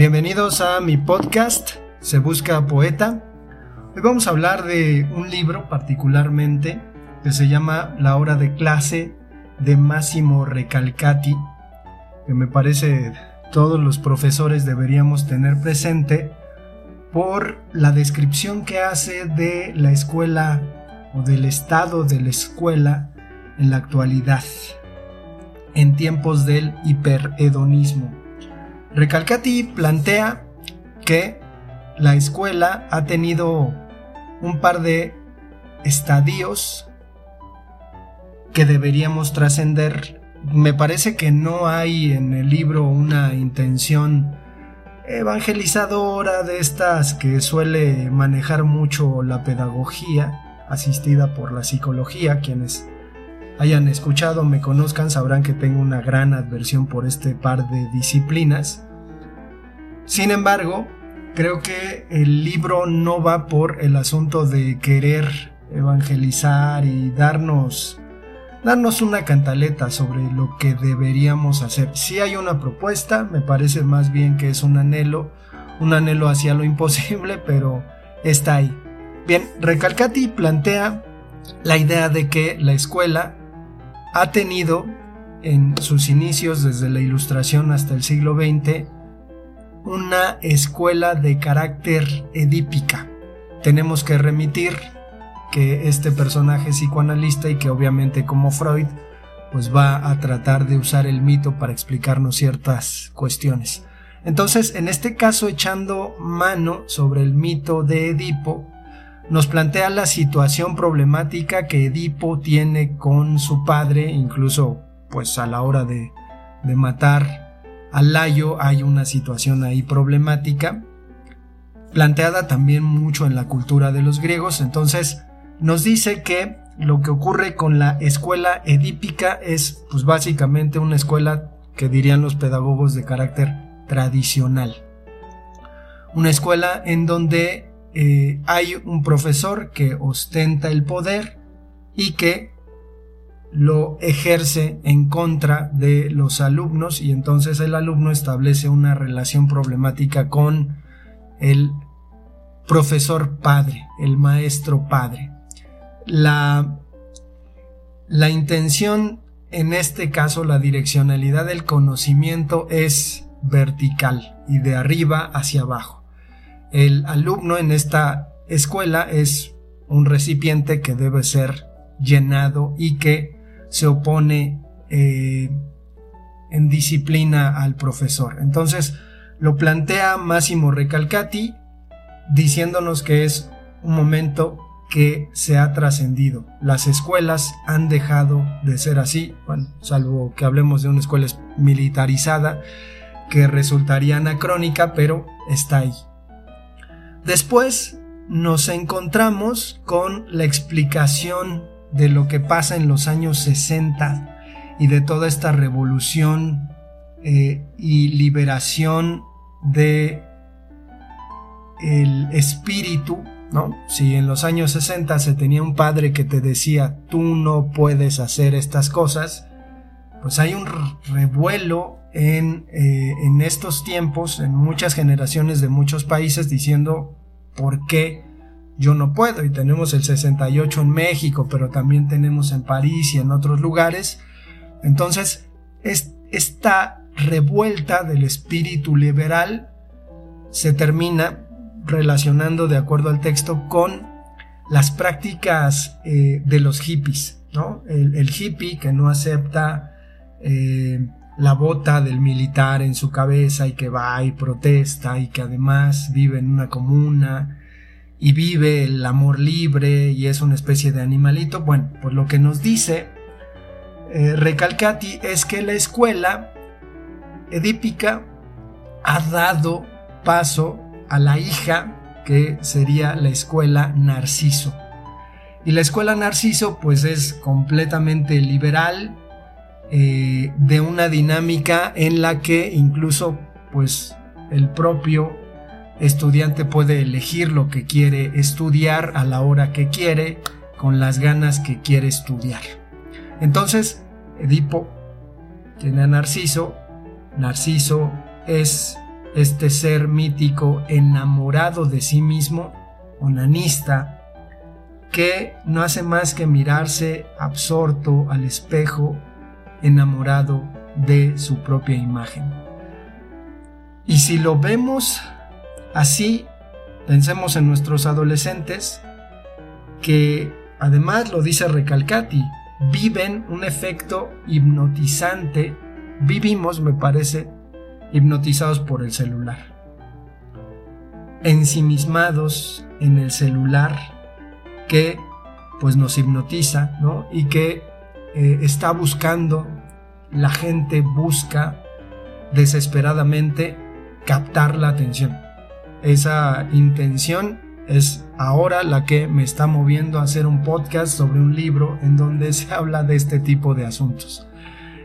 Bienvenidos a mi podcast, Se Busca Poeta. Hoy vamos a hablar de un libro particularmente que se llama La hora de clase de Massimo Recalcati, que me parece todos los profesores deberíamos tener presente por la descripción que hace de la escuela o del estado de la escuela en la actualidad, en tiempos del hiperhedonismo. Recalcati plantea que la escuela ha tenido un par de estadios que deberíamos trascender. Me parece que no hay en el libro una intención evangelizadora de estas que suele manejar mucho la pedagogía asistida por la psicología. Quienes hayan escuchado, me conozcan, sabrán que tengo una gran adversión por este par de disciplinas. Sin embargo, creo que el libro no va por el asunto de querer evangelizar y darnos darnos una cantaleta sobre lo que deberíamos hacer. Si hay una propuesta, me parece más bien que es un anhelo, un anhelo hacia lo imposible, pero está ahí. Bien, Recalcati plantea la idea de que la escuela ha tenido en sus inicios desde la ilustración hasta el siglo XX una escuela de carácter edípica. Tenemos que remitir que este personaje psicoanalista y que obviamente como Freud pues va a tratar de usar el mito para explicarnos ciertas cuestiones. Entonces, en este caso, echando mano sobre el mito de Edipo, nos plantea la situación problemática que Edipo tiene con su padre, incluso pues a la hora de, matar a Layo hay una situación ahí problemática, planteada también mucho en la cultura de los griegos, entonces nos dice que lo que ocurre con la escuela edípica es pues básicamente una escuela que dirían los pedagogos de carácter tradicional. Una escuela en donde eh, hay un profesor que ostenta el poder y que lo ejerce en contra de los alumnos y entonces el alumno establece una relación problemática con el profesor padre, el maestro padre. La, la intención, en este caso la direccionalidad del conocimiento es vertical y de arriba hacia abajo. El alumno en esta escuela es un recipiente que debe ser llenado y que se opone eh, en disciplina al profesor. Entonces lo plantea Máximo Recalcati diciéndonos que es un momento que se ha trascendido. Las escuelas han dejado de ser así, bueno, salvo que hablemos de una escuela militarizada que resultaría anacrónica, pero está ahí. Después nos encontramos con la explicación de lo que pasa en los años 60 y de toda esta revolución eh, y liberación de el espíritu ¿no? Si en los años 60 se tenía un padre que te decía, tú no puedes hacer estas cosas, pues hay un revuelo en, eh, en estos tiempos, en muchas generaciones de muchos países diciendo, ¿por qué yo no puedo? Y tenemos el 68 en México, pero también tenemos en París y en otros lugares. Entonces, esta revuelta del espíritu liberal se termina relacionando de acuerdo al texto con las prácticas eh, de los hippies, ¿no? El, hippie que no acepta eh, la bota del militar en su cabeza y que va y protesta y que además vive en una comuna y vive el amor libre y es una especie de animalito. Bueno, pues lo que nos dice eh, Recalcati es que la escuela edípica ha dado paso a la hija que sería la escuela Narciso. Y la escuela Narciso pues es completamente liberal, eh, de una dinámica en la que incluso pues el propio estudiante puede elegir lo que quiere estudiar a la hora que quiere, con las ganas que quiere estudiar. Entonces, Edipo tiene a Narciso, Narciso es este ser mítico enamorado de sí mismo, onanista, que no hace más que mirarse absorto al espejo, enamorado de su propia imagen. Y si lo vemos Así, pensemos en nuestros adolescentes que, además lo dice Recalcati, viven un efecto hipnotizante, vivimos, me parece, hipnotizados por el celular, ensimismados en el celular que pues nos hipnotiza, ¿no? Y que eh, está buscando, la gente busca desesperadamente captar la atención esa intención es ahora la que me está moviendo a hacer un podcast sobre un libro en donde se habla de este tipo de asuntos.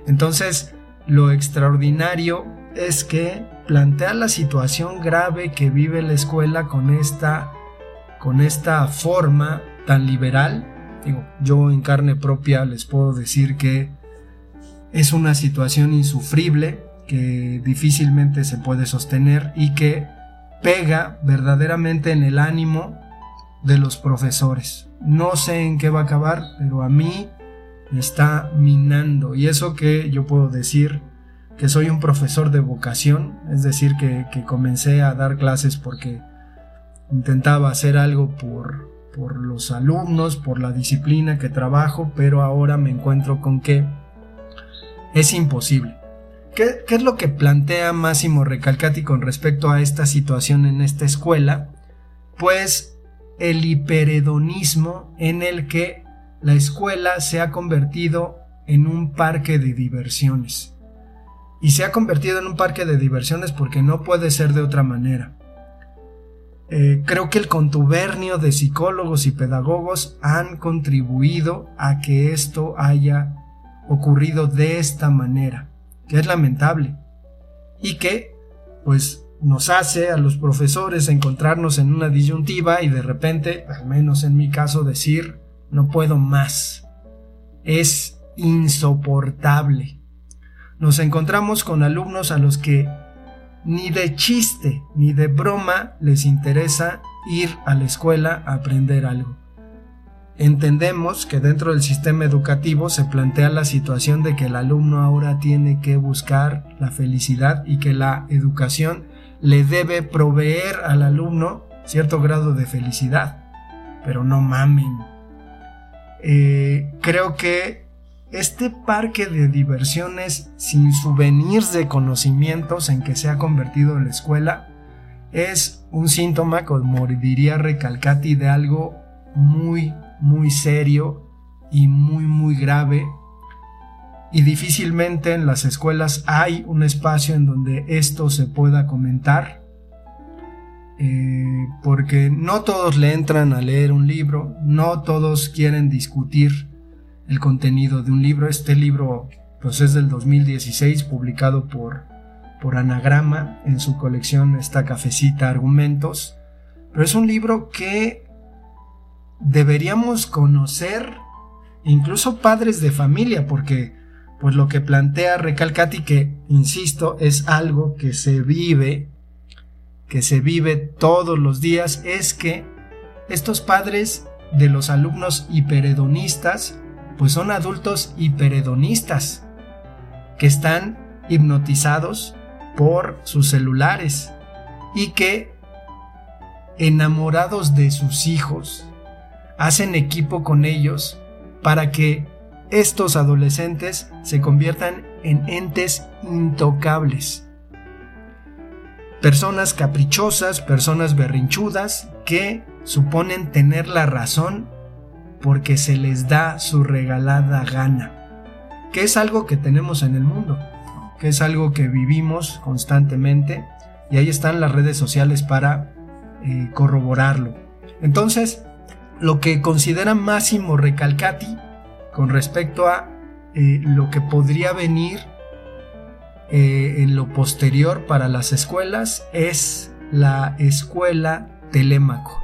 Entonces, lo extraordinario es que plantea la situación grave que vive la escuela con esta, con esta forma tan liberal. Digo, yo en carne propia les puedo decir que es una situación insufrible que difícilmente se puede sostener y que pega verdaderamente en el ánimo de los profesores. No sé en qué va a acabar, pero a mí me está minando. Y eso que yo puedo decir que soy un profesor de vocación, es decir, que, comencé a dar clases porque intentaba hacer algo por, por los alumnos, por la disciplina que trabajo, pero ahora me encuentro con que es imposible. ¿Qué, es lo que plantea Máximo Recalcati con respecto a esta situación en esta escuela? Pues el hiperedonismo en el que la escuela se ha convertido en un parque de diversiones. Y se ha convertido en un parque de diversiones porque no puede ser de otra manera. Eh, creo que el contubernio de psicólogos y pedagogos han contribuido a que esto haya ocurrido de esta manera que es lamentable y que pues nos hace a los profesores encontrarnos en una disyuntiva y de repente, al menos en mi caso, decir no puedo más. Es insoportable. Nos encontramos con alumnos a los que ni de chiste ni de broma les interesa ir a la escuela a aprender algo. Entendemos que dentro del sistema educativo se plantea la situación de que el alumno ahora tiene que buscar la felicidad y que la educación le debe proveer al alumno cierto grado de felicidad. Pero no mamen. Eh, creo que este parque de diversiones sin souvenirs de conocimientos en que se ha convertido la escuela es un síntoma, como diría Recalcati, de algo muy muy serio y muy muy grave. Y difícilmente en las escuelas hay un espacio en donde esto se pueda comentar eh, porque no todos le entran a leer un libro, no todos quieren discutir el contenido de un libro. Este libro pues es del 2016 publicado por, por Anagrama en su colección esta cafecita Argumentos, pero es un libro que deberíamos conocer incluso padres de familia, porque pues lo que plantea Recalcati, que insisto, es algo que se vive, que se vive todos los días, es que estos padres de los alumnos hiperedonistas, pues son adultos hiperedonistas, que están hipnotizados por sus celulares y que enamorados de sus hijos, hacen equipo con ellos para que estos adolescentes se conviertan en entes intocables. Personas caprichosas, personas berrinchudas que suponen tener la razón porque se les da su regalada gana, que es algo que tenemos en el mundo, que es algo que vivimos constantemente y ahí están las redes sociales para eh, corroborarlo. Entonces, lo que considera Máximo Recalcati con respecto a eh, lo que podría venir eh, en lo posterior para las escuelas es la escuela Telémaco.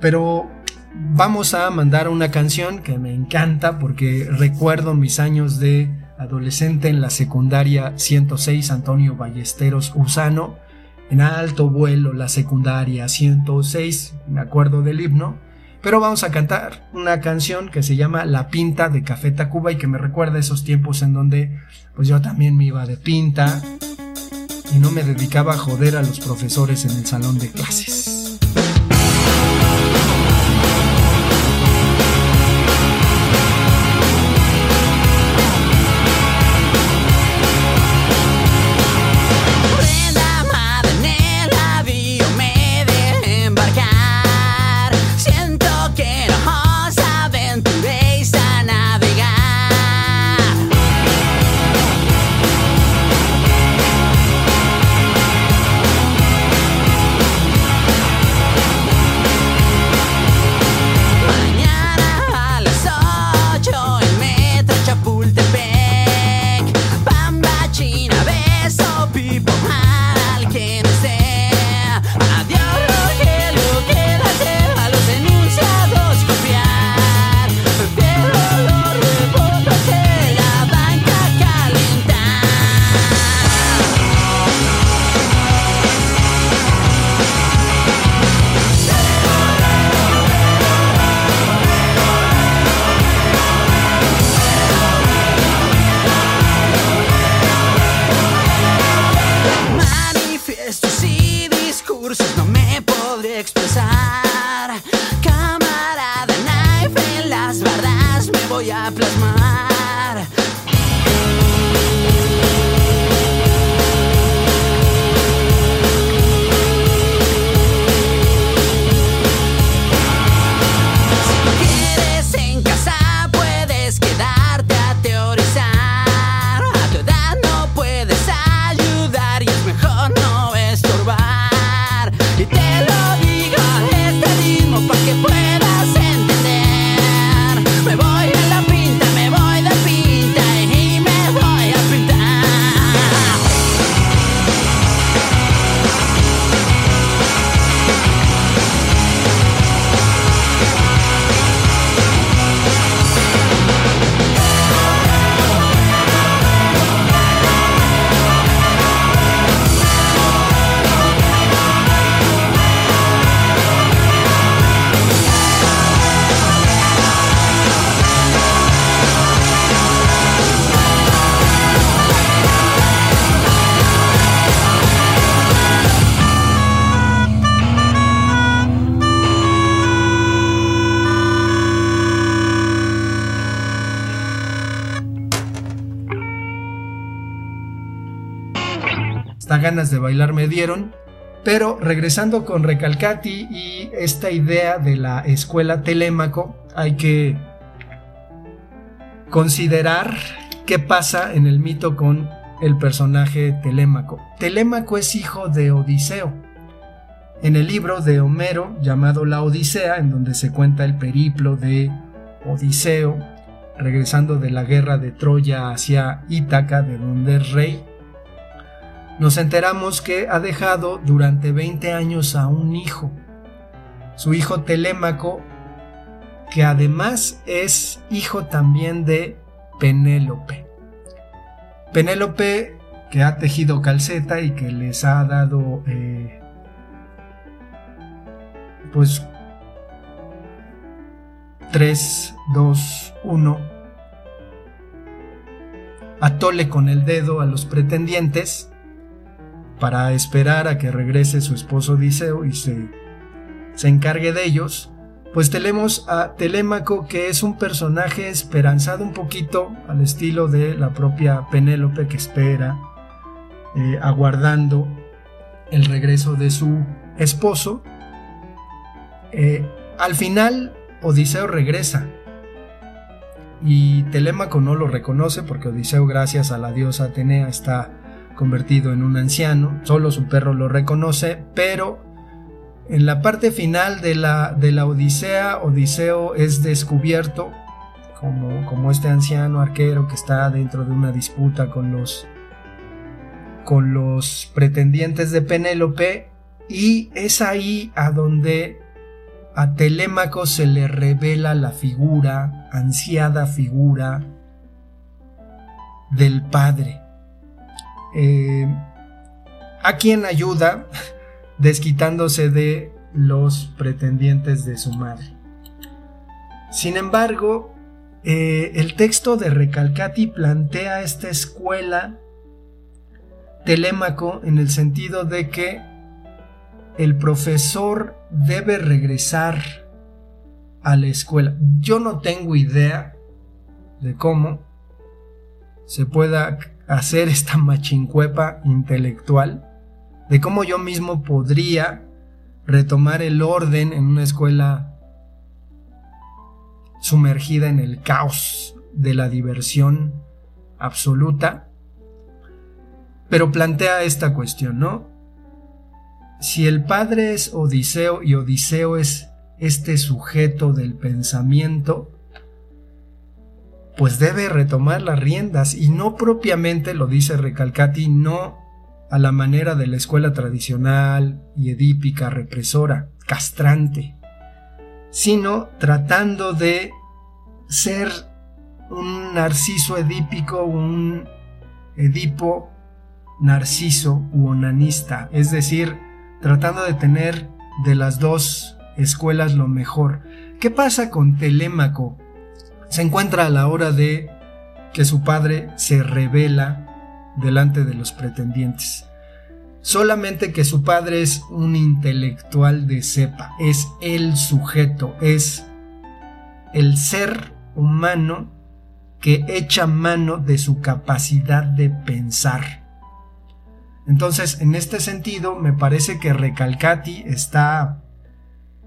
Pero vamos a mandar una canción que me encanta porque recuerdo mis años de adolescente en la secundaria 106 Antonio Ballesteros Usano, en alto vuelo la secundaria 106, me acuerdo del himno, pero vamos a cantar una canción que se llama La Pinta de Café Tacuba y que me recuerda esos tiempos en donde pues yo también me iba de pinta y no me dedicaba a joder a los profesores en el salón de clases. no me podré expresar. Ganas de bailar me dieron. Pero regresando con Recalcati y esta idea de la escuela Telémaco, hay que considerar qué pasa en el mito con el personaje Telémaco. Telémaco es hijo de Odiseo. En el libro de Homero llamado La Odisea, en donde se cuenta el periplo de Odiseo, regresando de la guerra de Troya hacia Ítaca, de donde es rey, nos enteramos que ha dejado durante 20 años a un hijo, su hijo Telémaco, que además es hijo también de Penélope. Penélope que ha tejido calceta y que les ha dado eh, pues 3, 2, 1 atole con el dedo a los pretendientes para esperar a que regrese su esposo Odiseo y se, se encargue de ellos, pues tenemos a Telémaco que es un personaje esperanzado un poquito al estilo de la propia Penélope que espera, eh, aguardando el regreso de su esposo. Eh, al final, Odiseo regresa. Y Telémaco no lo reconoce porque Odiseo, gracias a la diosa Atenea, está convertido en un anciano. Solo su perro lo reconoce, pero en la parte final de la, de la Odisea, Odiseo es descubierto como, como este anciano arquero que está dentro de una disputa con los, con los pretendientes de Penélope y es ahí a donde a Telémaco se le revela la figura, ansiada figura del padre. Eh, a quien ayuda desquitándose de los pretendientes de su madre. Sin embargo, eh, el texto de Recalcati plantea esta escuela telémaco en el sentido de que el profesor debe regresar a la escuela. Yo no tengo idea de cómo se pueda hacer esta machincuepa intelectual, de cómo yo mismo podría retomar el orden en una escuela sumergida en el caos de la diversión absoluta, pero plantea esta cuestión, ¿no? Si el padre es Odiseo y Odiseo es este sujeto del pensamiento, pues debe retomar las riendas y no propiamente, lo dice Recalcati, no a la manera de la escuela tradicional y edípica represora, castrante, sino tratando de ser un narciso edípico, un edipo narciso u onanista, es decir, tratando de tener de las dos escuelas lo mejor. ¿Qué pasa con Telémaco? Se encuentra a la hora de que su padre se revela delante de los pretendientes. Solamente que su padre es un intelectual de cepa, es el sujeto, es el ser humano que echa mano de su capacidad de pensar entonces, en este sentido, me parece que Recalcati está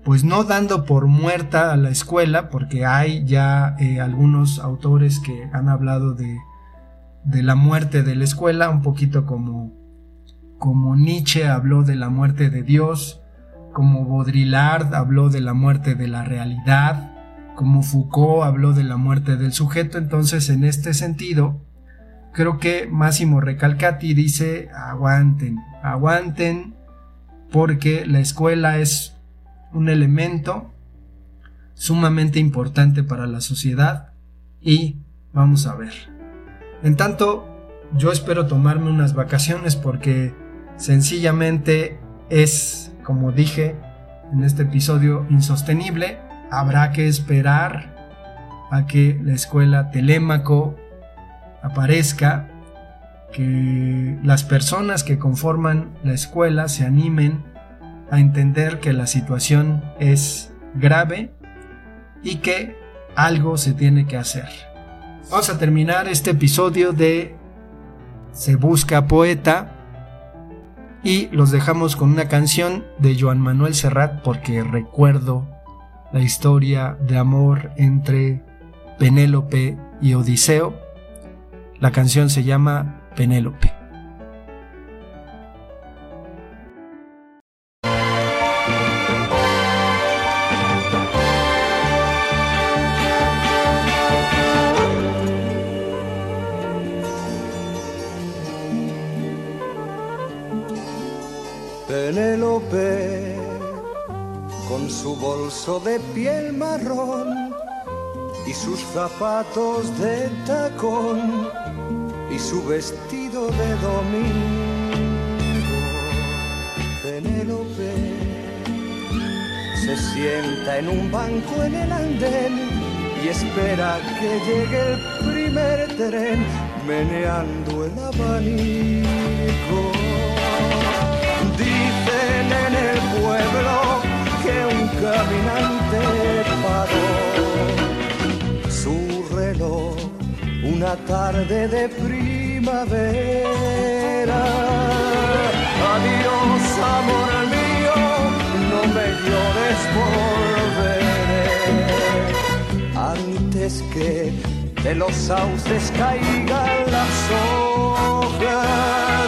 pues no dando por muerta a la escuela, porque hay ya eh, algunos autores que han hablado de, de, la muerte de la escuela, un poquito como, como Nietzsche habló de la muerte de Dios, como Baudrillard habló de la muerte de la realidad, como Foucault habló de la muerte del sujeto, entonces en este sentido, creo que Máximo Recalcati dice, aguanten, aguanten, porque la escuela es un elemento sumamente importante para la sociedad y vamos a ver. En tanto, yo espero tomarme unas vacaciones porque sencillamente es, como dije en este episodio, insostenible. Habrá que esperar a que la escuela Telémaco aparezca, que las personas que conforman la escuela se animen a entender que la situación es grave y que algo se tiene que hacer. Vamos a terminar este episodio de Se Busca Poeta y los dejamos con una canción de Joan Manuel Serrat porque recuerdo la historia de amor entre Penélope y Odiseo la canción se llama Penélope. De piel marrón y sus zapatos de tacón y su vestido de domingo. Penélope se sienta en un banco en el andén y espera que llegue el primer tren meneando el abanico. Dicen en el pueblo que un caminante paró. Su reloj, una tarde de primavera. Adiós, amor mío, no me llores volveré. Antes que de los sauces caigan las hojas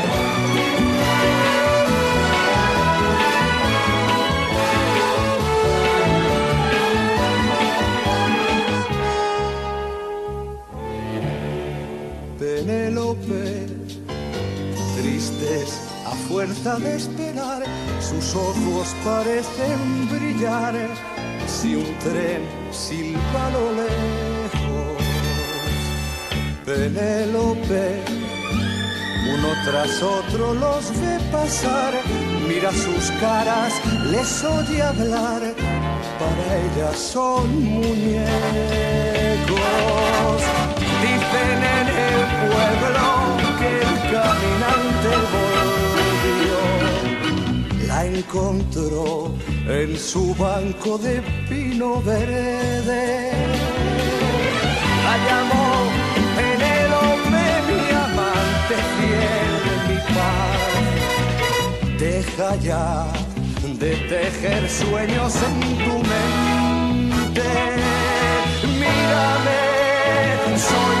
Ojos parecen brillar si un tren silba lo lejos. Penélope, uno tras otro los ve pasar, mira sus caras, les oye hablar, para ellas son muñecos. Dicen en el pueblo que el caminante. Encontró en su banco de pino verde. La llamó Penélope, mi amante fiel, mi paz. Deja ya de tejer sueños en tu mente. Mírame, soy